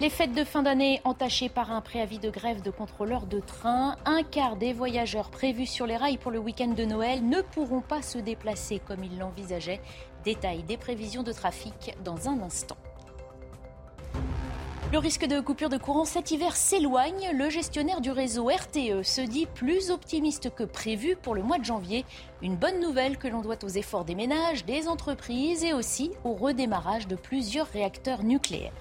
Les fêtes de fin d'année entachées par un préavis de grève de contrôleurs de train. Un quart des voyageurs prévus sur les rails pour le week-end de Noël ne pourront pas se déplacer comme ils l'envisageaient. Détail des prévisions de trafic dans un instant. Le risque de coupure de courant cet hiver s'éloigne. Le gestionnaire du réseau RTE se dit plus optimiste que prévu pour le mois de janvier. Une bonne nouvelle que l'on doit aux efforts des ménages, des entreprises et aussi au redémarrage de plusieurs réacteurs nucléaires.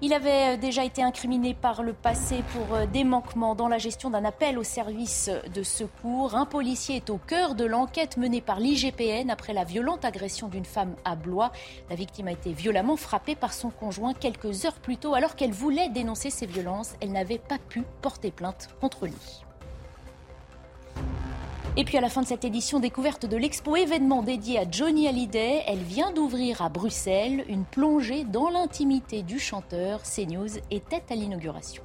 Il avait déjà été incriminé par le passé pour euh, des manquements dans la gestion d'un appel au service de secours. Un policier est au cœur de l'enquête menée par l'IGPN après la violente agression d'une femme à Blois. La victime a été violemment frappée par son conjoint quelques heures plus tôt alors qu'elle voulait dénoncer ces violences. Elle n'avait pas pu porter plainte contre lui. Et puis à la fin de cette édition découverte de l'expo événement dédié à Johnny Hallyday, elle vient d'ouvrir à Bruxelles une plongée dans l'intimité du chanteur. CNews était à l'inauguration.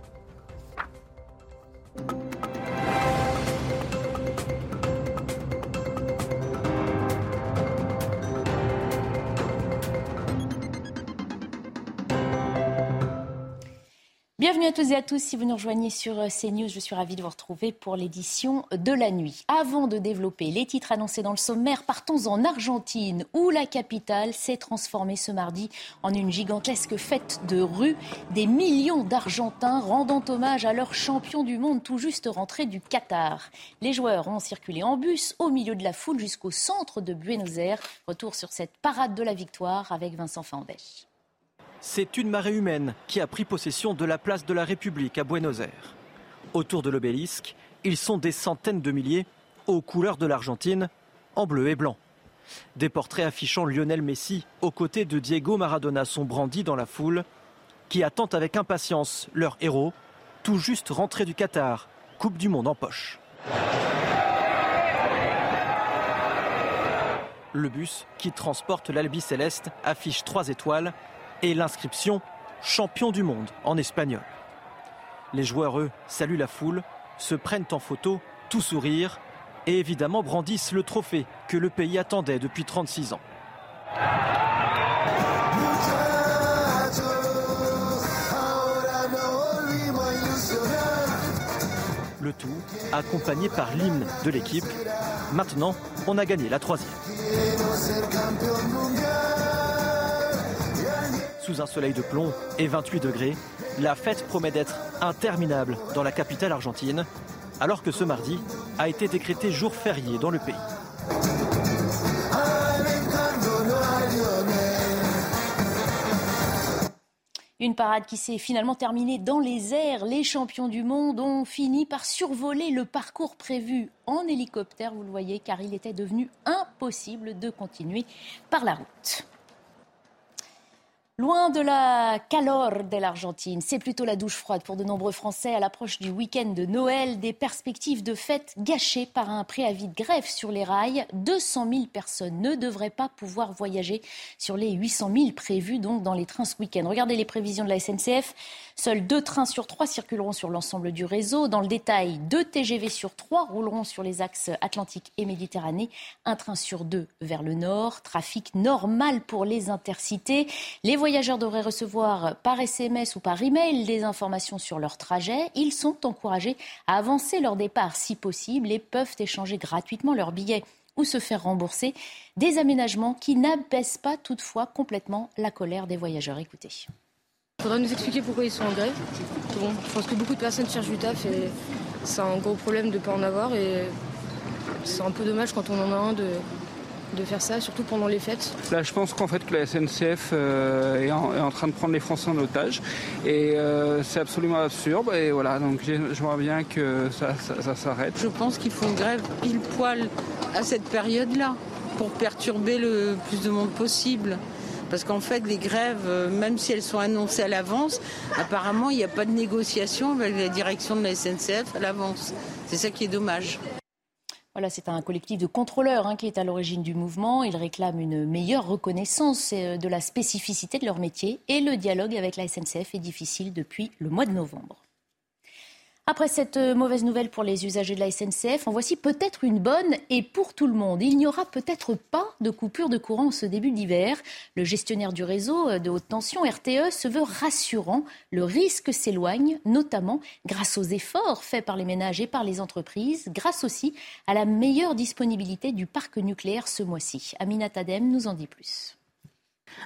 Bienvenue à tous et à tous. Si vous nous rejoignez sur euh, CNews, je suis ravie de vous retrouver pour l'édition de la nuit. Avant de développer les titres annoncés dans le sommaire, partons en Argentine, où la capitale s'est transformée ce mardi en une gigantesque fête de rue. Des millions d'Argentins rendant hommage à leur champion du monde tout juste rentré du Qatar. Les joueurs ont circulé en bus au milieu de la foule jusqu'au centre de Buenos Aires. Retour sur cette parade de la victoire avec Vincent Fandel. C'est une marée humaine qui a pris possession de la place de la République à Buenos Aires. Autour de l'obélisque, ils sont des centaines de milliers aux couleurs de l'Argentine, en bleu et blanc. Des portraits affichant Lionel Messi aux côtés de Diego Maradona sont brandis dans la foule, qui attendent avec impatience leur héros, tout juste rentré du Qatar, Coupe du Monde en poche. Le bus qui transporte l'Albi Céleste affiche trois étoiles et l'inscription Champion du monde en espagnol. Les joueurs, eux, saluent la foule, se prennent en photo, tout sourire, et évidemment brandissent le trophée que le pays attendait depuis 36 ans. Le tout accompagné par l'hymne de l'équipe. Maintenant, on a gagné la troisième. Sous un soleil de plomb et 28 degrés, la fête promet d'être interminable dans la capitale argentine, alors que ce mardi a été décrété jour férié dans le pays. Une parade qui s'est finalement terminée dans les airs. Les champions du monde ont fini par survoler le parcours prévu en hélicoptère, vous le voyez, car il était devenu impossible de continuer par la route. Loin de la calor de l'Argentine, c'est plutôt la douche froide pour de nombreux Français à l'approche du week-end de Noël, des perspectives de fête gâchées par un préavis de grève sur les rails. 200 000 personnes ne devraient pas pouvoir voyager sur les 800 000 prévus donc dans les trains ce week-end. Regardez les prévisions de la SNCF. Seuls deux trains sur trois circuleront sur l'ensemble du réseau. Dans le détail, deux TGV sur trois rouleront sur les axes Atlantique et Méditerranée, un train sur deux vers le nord. Trafic normal pour les intercités. Les voyageurs devraient recevoir par SMS ou par email des informations sur leur trajet. Ils sont encouragés à avancer leur départ si possible et peuvent échanger gratuitement leurs billets ou se faire rembourser. Des aménagements qui n'abaissent pas toutefois complètement la colère des voyageurs. Écoutez. Il faudra nous expliquer pourquoi ils sont en grève. Bon, je pense que beaucoup de personnes cherchent du taf et c'est un gros problème de ne pas en avoir et c'est un peu dommage quand on en a un de, de faire ça, surtout pendant les fêtes. Là, je pense qu'en fait que la SNCF euh, est, en, est, en, train de prendre les Français en otage et euh, c'est absolument absurde. Et voilà, donc j'aimerais bien que ça, ça, ça s'arrête. Je pense qu'ils font grève pile poil à cette période-là. pour perturber le plus de monde possible. Parce qu'en fait, les grèves, euh, même si elles sont annoncées à l'avance, apparemment, il n'y a pas de négociation avec la direction de la SNCF à l'avance. C'est ça qui est dommage. Voilà, c'est un collectif de contrôleurs hein, qui est à l'origine du mouvement. Ils réclament une meilleure reconnaissance euh, de la spécificité de leur métier et le dialogue avec la SNCF est difficile depuis le mois de novembre. Après cette euh, mauvaise nouvelle pour les usagers de la SNCF, en voici peut-être une bonne et pour tout le monde. Il n'y aura peut-être pas de coupure de courant ce début d'hiver. Le gestionnaire du réseau euh, de haute tension, RTE, se veut rassurant. Le risque s'éloigne, notamment grâce aux efforts faits par les ménages et par les entreprises, grâce aussi à la meilleure disponibilité du parc nucléaire ce mois-ci. Aminat Adem nous en dit plus.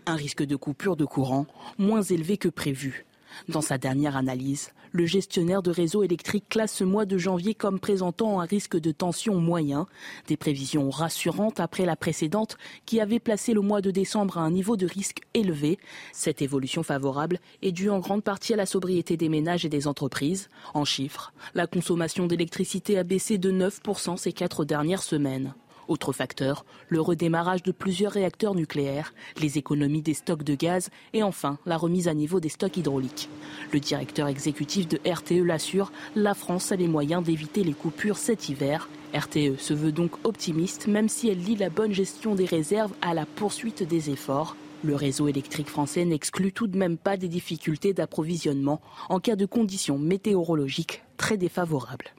Un risque de coupure de courant moins élevé que prévu. Dans sa dernière analyse, le gestionnaire de réseau électrique classe ce mois de janvier comme présentant un risque de tension moyen. Des prévisions rassurantes après la précédente qui avait placé le mois de décembre à un niveau de risque élevé. Cette évolution favorable est due en grande partie à la sobriété des ménages et des entreprises. En chiffres, la consommation d'électricité a baissé de 9% ces quatre dernières semaines. Autre facteur, le redémarrage de plusieurs réacteurs nucléaires, les économies des stocks de gaz et enfin la remise à niveau des stocks hydrauliques. Le directeur exécutif de RTE l'assure, la France a les moyens d'éviter les coupures cet hiver. RTE se veut donc optimiste même si elle lie la bonne gestion des réserves à la poursuite des efforts. Le réseau électrique français n'exclut tout de même pas des difficultés d'approvisionnement en cas de conditions météorologiques très défavorables.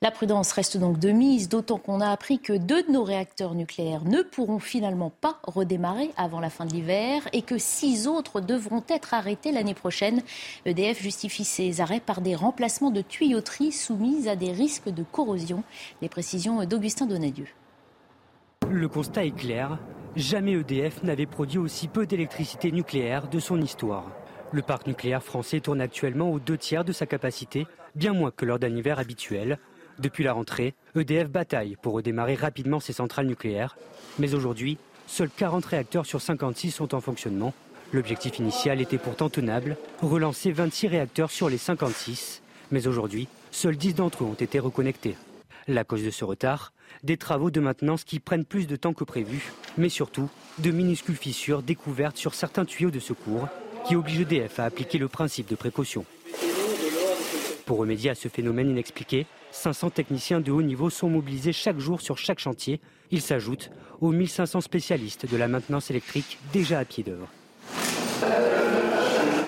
La prudence reste donc de mise, d'autant qu'on a appris que deux de nos réacteurs nucléaires ne pourront finalement pas redémarrer avant la fin de l'hiver et que six autres devront être arrêtés l'année prochaine. EDF justifie ces arrêts par des remplacements de tuyauteries soumises à des risques de corrosion. Les précisions d'Augustin Donadieu. Le constat est clair. Jamais EDF n'avait produit aussi peu d'électricité nucléaire de son histoire. Le parc nucléaire français tourne actuellement aux deux tiers de sa capacité, bien moins que lors d'un hiver habituel. Depuis la rentrée, EDF bataille pour redémarrer rapidement ses centrales nucléaires. Mais aujourd'hui, seuls 40 réacteurs sur 56 sont en fonctionnement. L'objectif initial était pourtant tenable, relancer 26 réacteurs sur les 56. Mais aujourd'hui, seuls 10 d'entre eux ont été reconnectés. La cause de ce retard Des travaux de maintenance qui prennent plus de temps que prévu, mais surtout de minuscules fissures découvertes sur certains tuyaux de secours qui obligent EDF à appliquer le principe de précaution. Pour remédier à ce phénomène inexpliqué, 500 techniciens de haut niveau sont mobilisés chaque jour sur chaque chantier. Ils s'ajoutent aux 1500 spécialistes de la maintenance électrique déjà à pied d'œuvre.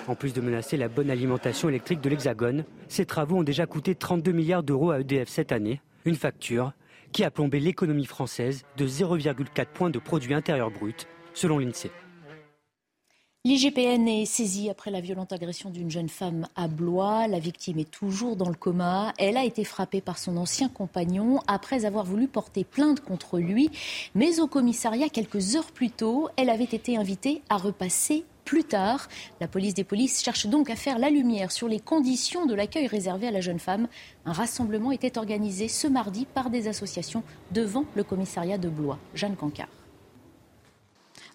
En plus de menacer la bonne alimentation électrique de l'Hexagone, ces travaux ont déjà coûté 32 milliards d'euros à EDF cette année, une facture qui a plombé l'économie française de 0,4 points de produit intérieur brut, selon l'INSEE. L'IGPN est saisie après la violente agression d'une jeune femme à Blois. La victime est toujours dans le coma. Elle a été frappée par son ancien compagnon après avoir voulu porter plainte contre lui. Mais au commissariat, quelques heures plus tôt, elle avait été invitée à repasser plus tard. La police des polices cherche donc à faire la lumière sur les conditions de l'accueil réservé à la jeune femme. Un rassemblement était organisé ce mardi par des associations devant le commissariat de Blois. Jeanne Cancard.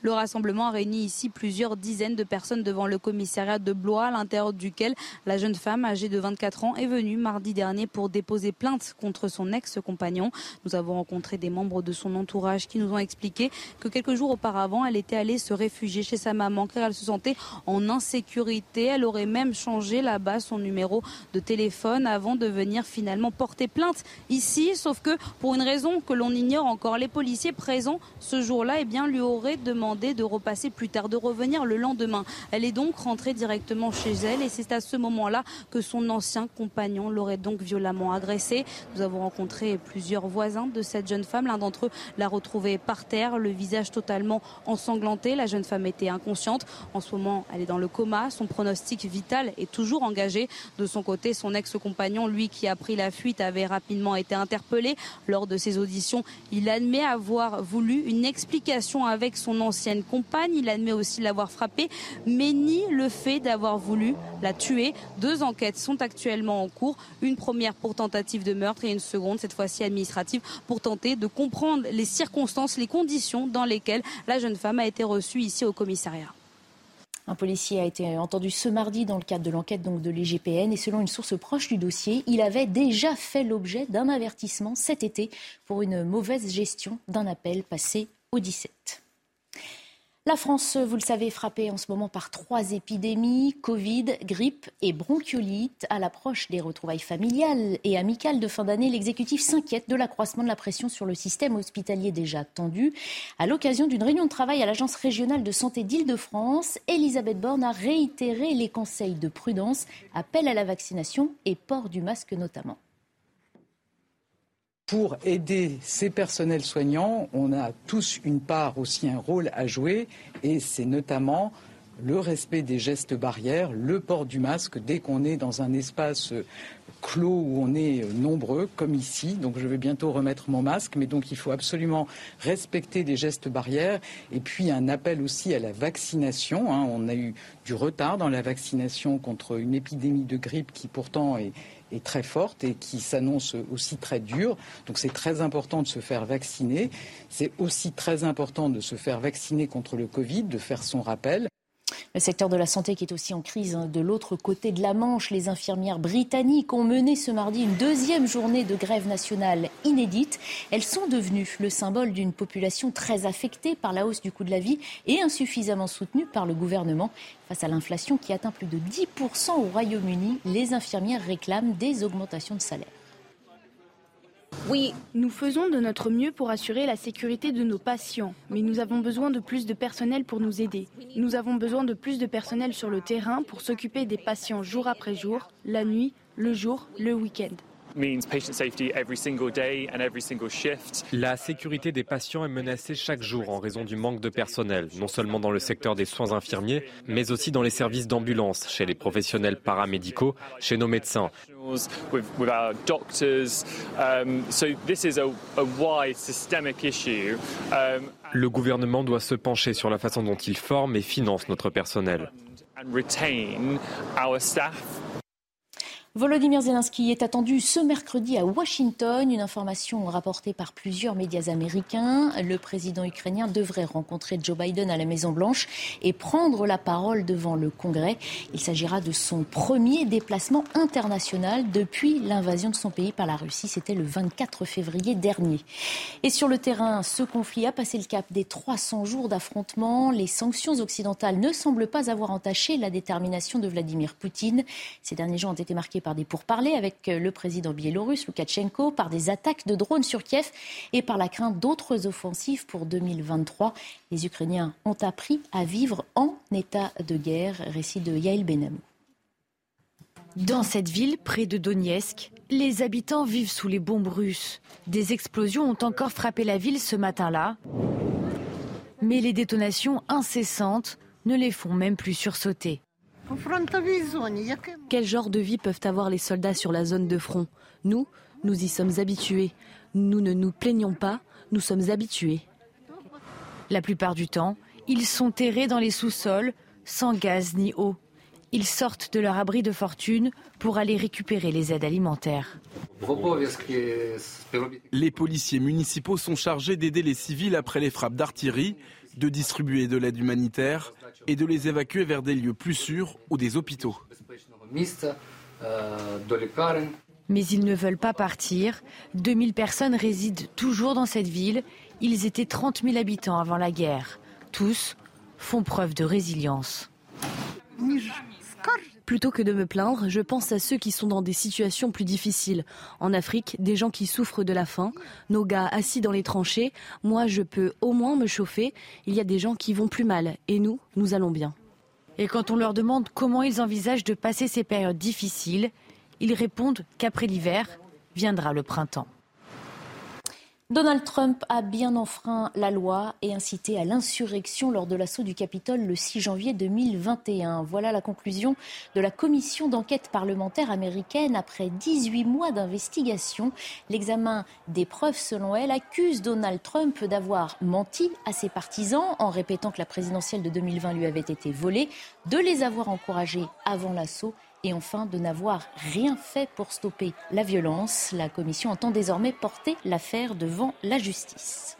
Le rassemblement a réuni ici plusieurs dizaines de personnes devant le commissariat de Blois, à l'intérieur duquel la jeune femme âgée de 24 ans est venue mardi dernier pour déposer plainte contre son ex-compagnon. Nous avons rencontré des membres de son entourage qui nous ont expliqué que quelques jours auparavant, elle était allée se réfugier chez sa maman car elle se sentait en insécurité. Elle aurait même changé là-bas son numéro de téléphone avant de venir finalement porter plainte ici. Sauf que pour une raison que l'on ignore encore, les policiers présents ce jour-là eh lui auraient demandé de repasser plus tard, de revenir le lendemain. Elle est donc rentrée directement chez elle et c'est à ce moment-là que son ancien compagnon l'aurait donc violemment agressée. Nous avons rencontré plusieurs voisins de cette jeune femme. L'un d'entre eux l'a retrouvée par terre, le visage totalement ensanglanté. La jeune femme était inconsciente. En ce moment, elle est dans le coma. Son pronostic vital est toujours engagé. De son côté, son ex-compagnon, lui qui a pris la fuite, avait rapidement été interpellé. Lors de ses auditions, il admet avoir voulu une explication avec son ancien ancienne compagne. Il admet aussi l'avoir frappée, mais nie le fait d'avoir voulu la tuer. Deux enquêtes sont actuellement en cours. Une première pour tentative de meurtre et une seconde, cette fois-ci administrative, pour tenter de comprendre les circonstances, les conditions dans lesquelles la jeune femme a été reçue ici au commissariat. Un policier a été entendu ce mardi dans le cadre de l'enquête de l'IGPN et selon une source proche du dossier, il avait déjà fait l'objet d'un avertissement cet été pour une mauvaise gestion d'un appel passé au 17. La France, vous le savez, est frappée en ce moment par trois épidémies, Covid, grippe et bronchiolite. À l'approche des retrouvailles familiales et amicales de fin d'année, l'exécutif s'inquiète de l'accroissement de la pression sur le système hospitalier déjà tendu. À l'occasion d'une réunion de travail à l'Agence régionale de santé d'Île-de-France, Elisabeth Borne a réitéré les conseils de prudence, appel à la vaccination et port du masque notamment. Pour aider ces personnels soignants, on a tous une part aussi un rôle à jouer et c'est notamment le respect des gestes barrières, le port du masque dès qu'on est dans un espace clos où on est nombreux, comme ici. Donc je vais bientôt remettre mon masque, mais donc il faut absolument respecter des gestes barrières. Et puis un appel aussi à la vaccination. Hein. On a eu du retard dans la vaccination contre une épidémie de grippe qui pourtant est, est très forte et qui s'annonce aussi très dure. Donc c'est très important de se faire vacciner. C'est aussi très important de se faire vacciner contre le Covid, de faire son rappel. Le secteur de la santé qui est aussi en crise hein. de l'autre côté de la Manche. Les infirmières britanniques ont mené ce mardi une deuxième journée de grève nationale inédite. Elles sont devenues le symbole d'une population très affectée par la hausse du coût de la vie et insuffisamment soutenue par le gouvernement. Face à l'inflation qui atteint plus de 10% au Royaume-Uni, les infirmières réclament des augmentations de salaire. Oui, nous faisons de notre mieux pour assurer la sécurité de nos patients, mais nous avons besoin de plus de personnel pour nous aider. Nous avons besoin de plus de personnel sur le terrain pour s'occuper des patients jour après jour, la nuit, le jour, le week-end. La sécurité des patients est menacée chaque jour en raison du manque de personnel, non seulement dans le secteur des soins infirmiers, mais aussi dans les services d'ambulance, chez les professionnels paramédicaux, chez nos médecins. Le gouvernement doit se pencher sur la façon dont il forme et finance notre personnel. Volodymyr Zelensky est attendu ce mercredi à Washington. Une information rapportée par plusieurs médias américains. Le président ukrainien devrait rencontrer Joe Biden à la Maison-Blanche et prendre la parole devant le Congrès. Il s'agira de son premier déplacement international depuis l'invasion de son pays par la Russie. C'était le 24 février dernier. Et sur le terrain, ce conflit a passé le cap des 300 jours d'affrontement. Les sanctions occidentales ne semblent pas avoir entaché la détermination de Vladimir Poutine. Ces derniers jours ont été marqués par des pourparlers avec le président biélorusse Loukachenko, par des attaques de drones sur Kiev et par la crainte d'autres offensives pour 2023. Les Ukrainiens ont appris à vivre en état de guerre. Récit de Yael Benamou. Dans cette ville, près de Donetsk, les habitants vivent sous les bombes russes. Des explosions ont encore frappé la ville ce matin-là. Mais les détonations incessantes ne les font même plus sursauter. Quel genre de vie peuvent avoir les soldats sur la zone de front? Nous, nous y sommes habitués. Nous ne nous plaignons pas, nous sommes habitués. La plupart du temps, ils sont terrés dans les sous-sols, sans gaz ni eau. Ils sortent de leur abri de fortune pour aller récupérer les aides alimentaires. Les policiers municipaux sont chargés d'aider les civils après les frappes d'artillerie, de distribuer de l'aide humanitaire et de les évacuer vers des lieux plus sûrs ou des hôpitaux. Mais ils ne veulent pas partir. 2000 personnes résident toujours dans cette ville. Ils étaient 30 000 habitants avant la guerre. Tous font preuve de résilience. Plutôt que de me plaindre, je pense à ceux qui sont dans des situations plus difficiles. En Afrique, des gens qui souffrent de la faim, nos gars assis dans les tranchées, moi je peux au moins me chauffer, il y a des gens qui vont plus mal, et nous, nous allons bien. Et quand on leur demande comment ils envisagent de passer ces périodes difficiles, ils répondent qu'après l'hiver viendra le printemps. Donald Trump a bien enfreint la loi et incité à l'insurrection lors de l'assaut du Capitole le 6 janvier 2021. Voilà la conclusion de la commission d'enquête parlementaire américaine après 18 mois d'investigation. L'examen des preuves, selon elle, accuse Donald Trump d'avoir menti à ses partisans en répétant que la présidentielle de 2020 lui avait été volée, de les avoir encouragés avant l'assaut et enfin de n'avoir rien fait pour stopper la violence. La commission entend désormais porter l'affaire devant la justice.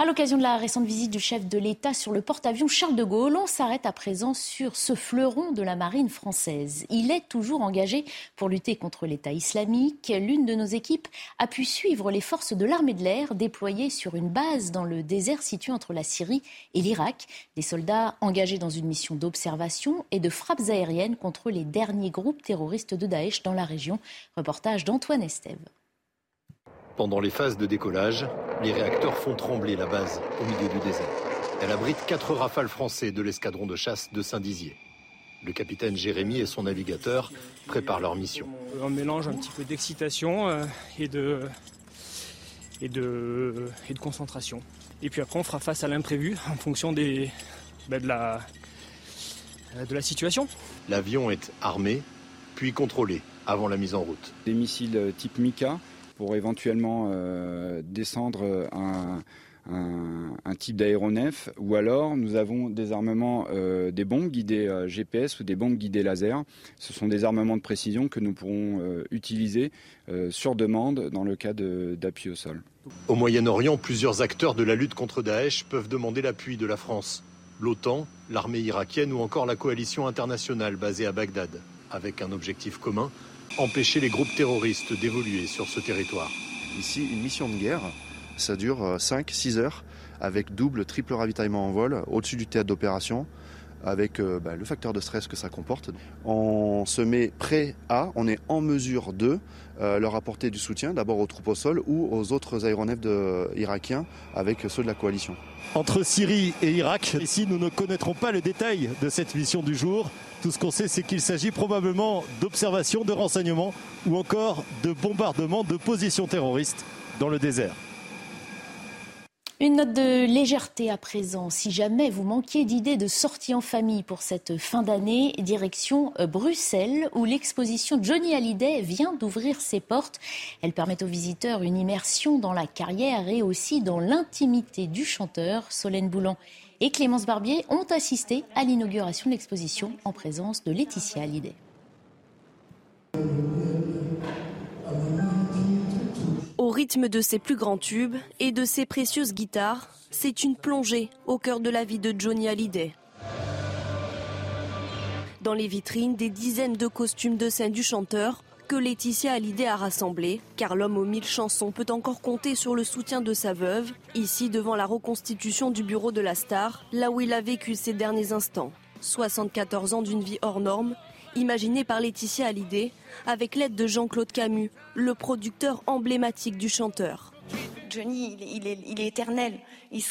À l'occasion de la récente visite du chef de l'État sur le porte-avions Charles de Gaulle, on s'arrête à présent sur ce fleuron de la marine française. Il est toujours engagé pour lutter contre l'État islamique. L'une de nos équipes a pu suivre les forces de l'armée de l'air déployées sur une base dans le désert situé entre la Syrie et l'Irak. Des soldats engagés dans une mission d'observation et de frappes aériennes contre les derniers groupes terroristes de Daesh dans la région. Reportage d'Antoine Estève. Pendant les phases de décollage, les réacteurs font trembler la base au milieu du désert. Elle abrite quatre rafales français de l'escadron de chasse de Saint-Dizier. Le capitaine Jérémy et son navigateur préparent leur mission. On mélange un petit peu d'excitation euh, et de, et, de, et de concentration. Et puis après, on fera face à l'imprévu en fonction des, ben, de, la, de la situation. L'avion est armé, puis contrôlé avant la mise en route. Des missiles type Mika pour éventuellement euh, descendre un, type d'aéronef, ou alors nous avons des armements, euh, des bombes guidées euh, GPS ou des bombes guidées laser. Ce sont des armements de précision que nous pourrons utiliser sur demande dans le cas d'appui au sol. Au Moyen-Orient, plusieurs acteurs de la lutte contre Daesh peuvent demander l'appui de la France. L'OTAN, l'armée irakienne ou encore la coalition internationale basée à Bagdad, avec un objectif commun, empêcher les groupes terroristes d'évoluer sur ce territoire. Ici, une mission de guerre, ça dure 5-6 euh, heures avec double, triple ravitaillement en vol au-dessus du théâtre d'opération avec euh, bah, le facteur de stress que ça comporte. On se met prêt à, on est en mesure de euh, leur apporter du soutien, d'abord aux troupes au sol ou aux autres aéronefs irakiens avec ceux de la coalition. Entre Syrie et Irak, ici nous ne connaîtrons pas le détail de cette mission du jour. Tout ce qu'on sait, c'est qu'il s'agit probablement d'observations, de renseignements ou encore de bombardements de positions terroristes dans le désert. Une note de légèreté à présent. Si jamais vous manquiez d'idées de sortie en famille pour cette fin d'année, direction euh, Bruxelles, où l'exposition Johnny Hallyday vient d'ouvrir ses portes. Elle permet aux visiteurs une immersion dans la carrière et aussi dans l'intimité du chanteur. Solène Boulan et Clémence Barbier ont assisté à l'inauguration de l'exposition en présence de Laetitia Hallyday. Au rythme de ses plus grands tubes et de ses précieuses guitares, c'est une plongée au cœur de la vie de Johnny Hallyday. Dans les vitrines, des dizaines de costumes de scène du chanteur que Laetitia Hallyday a rassemblés, car l'homme aux mille chansons peut encore compter sur le soutien de sa veuve, ici devant la reconstitution du bureau de la star, là où il a vécu ses derniers instants. 74 ans d'une vie hors norme, imaginé par Laetitia Hallyday avec l'aide de Jean-Claude Camus, le producteur emblématique du chanteur. Johnny, il est, éternel.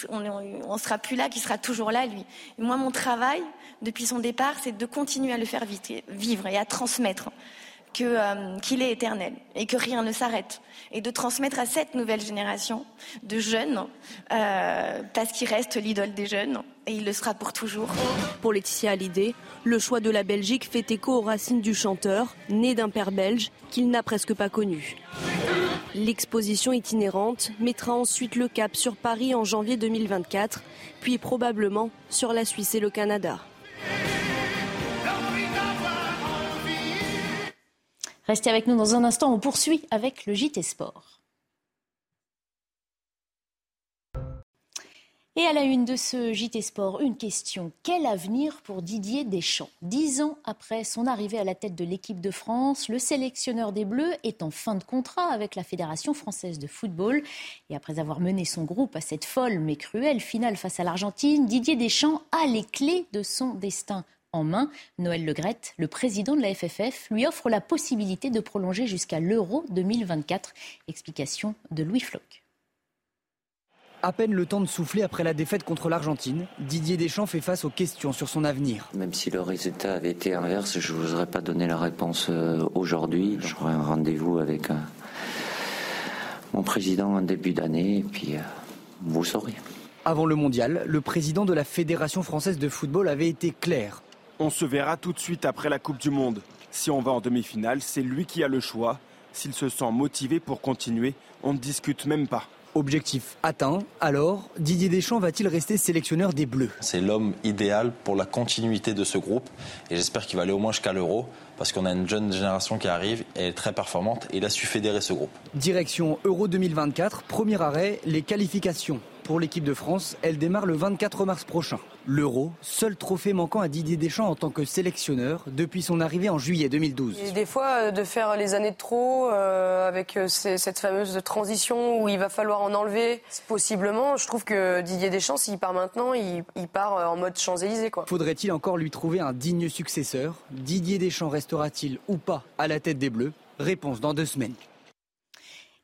on ne sera plus là, qu'il sera toujours là, lui. moi, mon travail, depuis son départ, c'est de continuer à le faire vivre et à transmettre. Euh, qu'il est éternel et que rien ne s'arrête. Et de transmettre à cette nouvelle génération de jeunes, euh, parce qu'il reste l'idole des jeunes, et il le sera pour toujours. Pour Laetitia Hallyday, le choix de la Belgique fait écho aux racines du chanteur, né d'un père belge qu'il n'a presque pas connu. L'exposition itinérante mettra ensuite le cap sur Paris en janvier 2024, puis probablement sur la Suisse et le Canada. Restez avec nous dans un instant, on poursuit avec le JT Sport. Et à la une de ce JT Sport, une question. Quel avenir pour Didier Deschamps? Dix ans après son arrivée à la tête de l'équipe de France, le sélectionneur des Bleus est en fin de contrat avec la Fédération française de football. Et après avoir mené son groupe à cette folle mais cruelle finale face à l'Argentine, Didier Deschamps a les clés de son destin en main. Noël Legrette, le président de la FFF, lui offre la possibilité de prolonger jusqu'à l'Euro 2024. Explication de Louis Floch. À peine le temps de souffler après la défaite contre l'Argentine, Didier Deschamps fait face aux questions sur son avenir. Même si le résultat avait été inverse, je ne vous aurais pas donné la réponse euh, aujourd'hui. J'aurai un rendez-vous avec euh, mon président en début d'année et puis euh, vous saurez. Avant le mondial, le président de la Fédération française de football avait été clair. On se verra tout de suite après la Coupe du Monde. Si on va en demi-finale, c'est lui qui a le choix. S'il se sent motivé pour continuer, on ne discute même pas. Objectif atteint, alors Didier Deschamps va-t-il rester sélectionneur des Bleus? C'est l'homme idéal pour la continuité de ce groupe et j'espère qu'il va aller au moins jusqu'à l'Euro parce qu'on a une jeune génération qui arrive, elle est très performante et il a su fédérer ce groupe. Direction Euro 2024, premier arrêt, les qualifications Pour l'équipe de France, elle démarre le 24 mars prochain. L'Euro, seul trophée manquant à Didier Deschamps en tant que sélectionneur depuis son arrivée en juillet 2012. Et des fois, euh, de faire les années de trop euh, avec euh, cette fameuse transition où il va falloir en enlever, possiblement, je trouve que Didier Deschamps, s'il part maintenant, il, il part en mode Champs-Élysées. Faudrait-il encore lui trouver un digne successeur? Didier Deschamps restera-t-il ou pas à la tête des Bleus? Réponse dans deux semaines.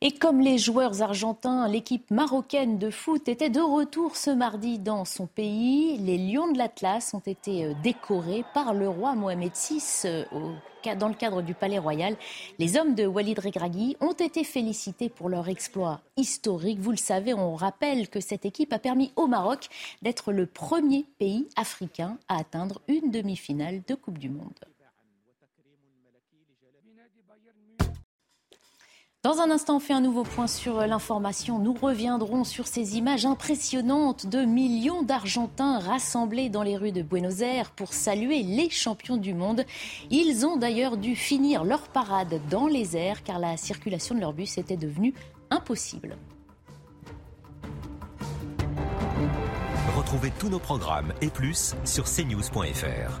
Et comme les joueurs argentins, l'équipe marocaine de foot était de retour ce mardi dans son pays. Les Lions de l'Atlas ont été euh, décorés par le roi Mohamed VI euh, dans le cadre du Palais Royal. Les hommes de Walid Regragui ont été félicités pour leur exploit historique. Vous le savez, on rappelle que cette équipe a permis au Maroc d'être le premier pays africain à atteindre une demi-finale de Coupe du Monde. Dans un instant, on fait un nouveau point sur l'information. Nous reviendrons sur ces images impressionnantes de millions d'Argentins rassemblés dans les rues de Buenos Aires pour saluer les champions du monde. Ils ont d'ailleurs dû finir leur parade dans les airs car la circulation de leur bus était devenue impossible. Retrouvez tous nos programmes et plus sur cnews.fr.